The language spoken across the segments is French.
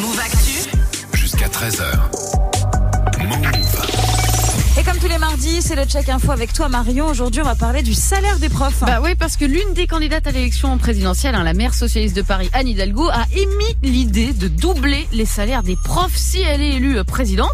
Move Actu. Jusqu'à 13h. Move. Et comme tous les mardis, c'est le check info avec toi Marion. Aujourd'hui, on va parler du salaire des profs. Bah oui, parce que l'une des candidates à l'élection présidentielle, hein, la maire socialiste de Paris, Anne Hidalgo, a émis l'idée de doubler les salaires des profs si elle est élue euh, présidente.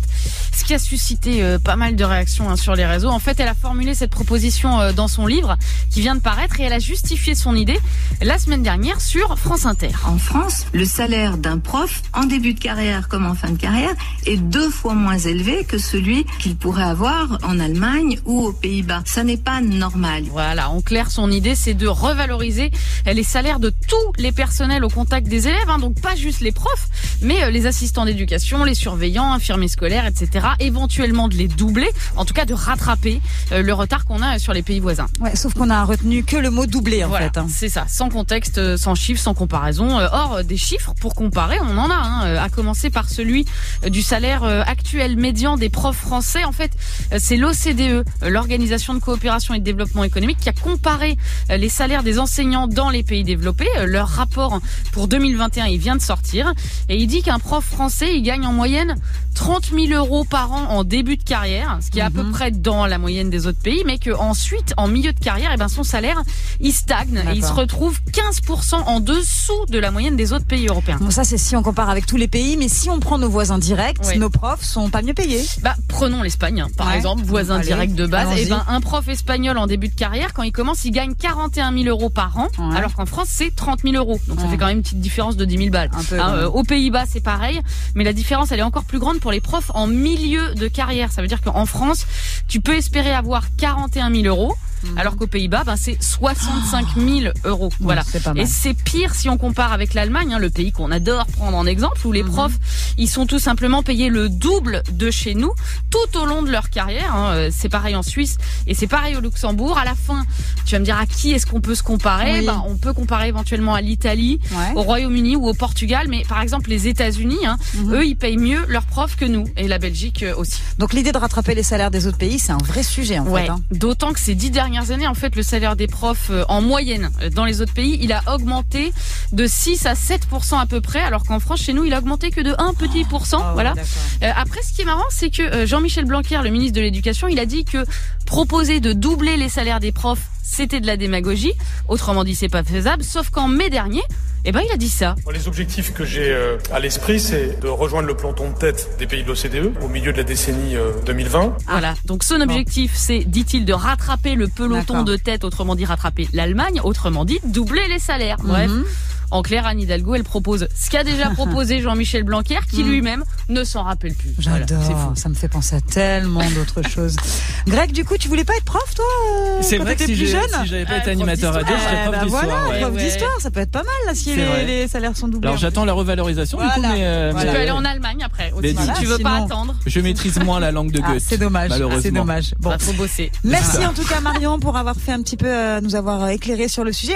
Ce qui a suscité euh, pas mal de réactions hein, sur les réseaux. En fait, elle a formulé cette proposition euh, dans son livre qui vient de paraître et elle a justifié son idée la semaine dernière sur France Inter. En France, le salaire d'un prof, en début de carrière comme en fin de carrière, est deux fois moins élevé que celui qu'il pourrait avoir en Allemagne ou aux Pays-Bas. Ça n'est pas normal. Voilà, en clair, son idée, c'est de revaloriser les salaires de tous les personnels au contact des élèves, hein, donc pas juste les profs, mais euh, les assistants d'éducation, les surveillants, infirmiers scolaires, etc. Éventuellement de les doubler, en tout cas de rattraper euh, le retard qu'on a sur les pays voisins. Ouais, sauf qu'on a retenu que le mot doublé en Voilà, fait. hein. c'est ça, sans contexte, euh, sans chiffres, sans comparaison. Euh, Or, des chiffres pour comparer, on en a, hein, à commencer par celui du salaire actuel médian des profs français. En fait, c'est l'OCDE, l'Organisation de coopération et de développement économique, qui a comparé les salaires des enseignants dans les pays développés. Leur rapport pour 2021, il vient de sortir, et il dit qu'un prof français, il gagne en moyenne 30 000 euros par an en début de carrière, ce qui est à peu près dans la moyenne des autres pays, mais qu'ensuite, en milieu de carrière, eh ben, son salaire, il stagne et il se retrouve 15% en dessous de la moyenne des autres pays européens. Bon, ça, c'est si on compare avec tous les pays, mais si on prend nos voisins directs, Oui. nos profs sont pas mieux payés. Bah, prenons l'Espagne, hein, par Ouais. exemple, voisin Allez, direct de base. Et ben, un prof espagnol en début de carrière, quand il commence, il gagne 41 000 euros par an, Ouais. alors qu'en France, c'est 30 000 euros. Donc, ça Ouais. fait quand même une petite différence de 10 000 balles. Un peu, Hein, euh, aux Pays-Bas, c'est pareil, mais la différence, elle est encore plus grande pour les profs en milieu de carrière. Ça veut dire qu'en France, tu peux espérer avoir 41 000 euros. Alors qu'aux Pays-Bas, ben, c'est 65 000 euros. Voilà. c'est pas mal. Et c'est pire si on compare avec l'Allemagne, hein, le pays qu'on adore prendre en exemple, où les Mhm. profs, ils sont tout simplement payés le double de chez nous tout au long de leur carrière. hein. Euh, C'est pareil en Suisse et c'est pareil au Luxembourg. À la fin, tu vas me dire à qui est-ce qu'on peut se comparer? Oui. Ben, On peut comparer éventuellement à l'Italie, Ouais. au Royaume-Uni ou au Portugal, mais par exemple les États-Unis, hein, Mhm. eux, ils payent mieux leurs profs que nous et la Belgique euh, aussi. Donc l'idée de rattraper les salaires des autres pays, c'est un vrai sujet en Ouais. fait. D'autant que ces dix dernières années, en fait, le salaire des profs euh, en moyenne euh, dans les autres pays, il a augmenté de 6 à 7% à peu près, alors qu'en France, chez nous, il a augmenté que de 1 petit pourcent. Ah ouais, voilà. Euh, après, ce qui est marrant, c'est que Jean-Michel Blanquer, le ministre de l'Éducation, il a dit que proposer de doubler les salaires des profs, c'était de la démagogie. Autrement dit, c'est pas faisable. Sauf qu'en mai dernier, eh ben, il a dit ça. Les objectifs que j'ai euh, à l'esprit, c'est de rejoindre le peloton de tête des pays de l'OCDE au milieu de la décennie euh, 2020. Voilà. Donc son objectif, c'est, dit-il, de rattraper le peloton de tête, autrement dit rattraper l'Allemagne, autrement dit doubler les salaires. Bref. Mhm. En clair, Anne Hidalgo, elle propose ce qu'a déjà proposé Jean-Michel Blanquer, qui lui-même ne s'en rappelle plus. J'adore, ça me fait penser à tellement d'autres choses. Greg, du coup, tu voulais pas être prof, toi euh, C'est vrai que t'étais si plus jeune si j'avais pas Ah, été animateur radio, je serais Eh prof ben d'histoire. voilà, ouais. prof Ouais. d'histoire, ça peut être pas mal là, si les, salaires sont doublés. Alors j'attends la revalorisation du Voilà. coup, mais, euh, Voilà. Tu peux aller en Allemagne après aussi, Mais si tu veux pas attendre. je maîtrise moins la langue de Ah, Goethe. c'est dommage, malheureusement. c'est dommage. Bon. Bah, faut bosser. Merci en tout cas Marion pour avoir fait un petit peu, euh, nous avoir éclairé sur le sujet.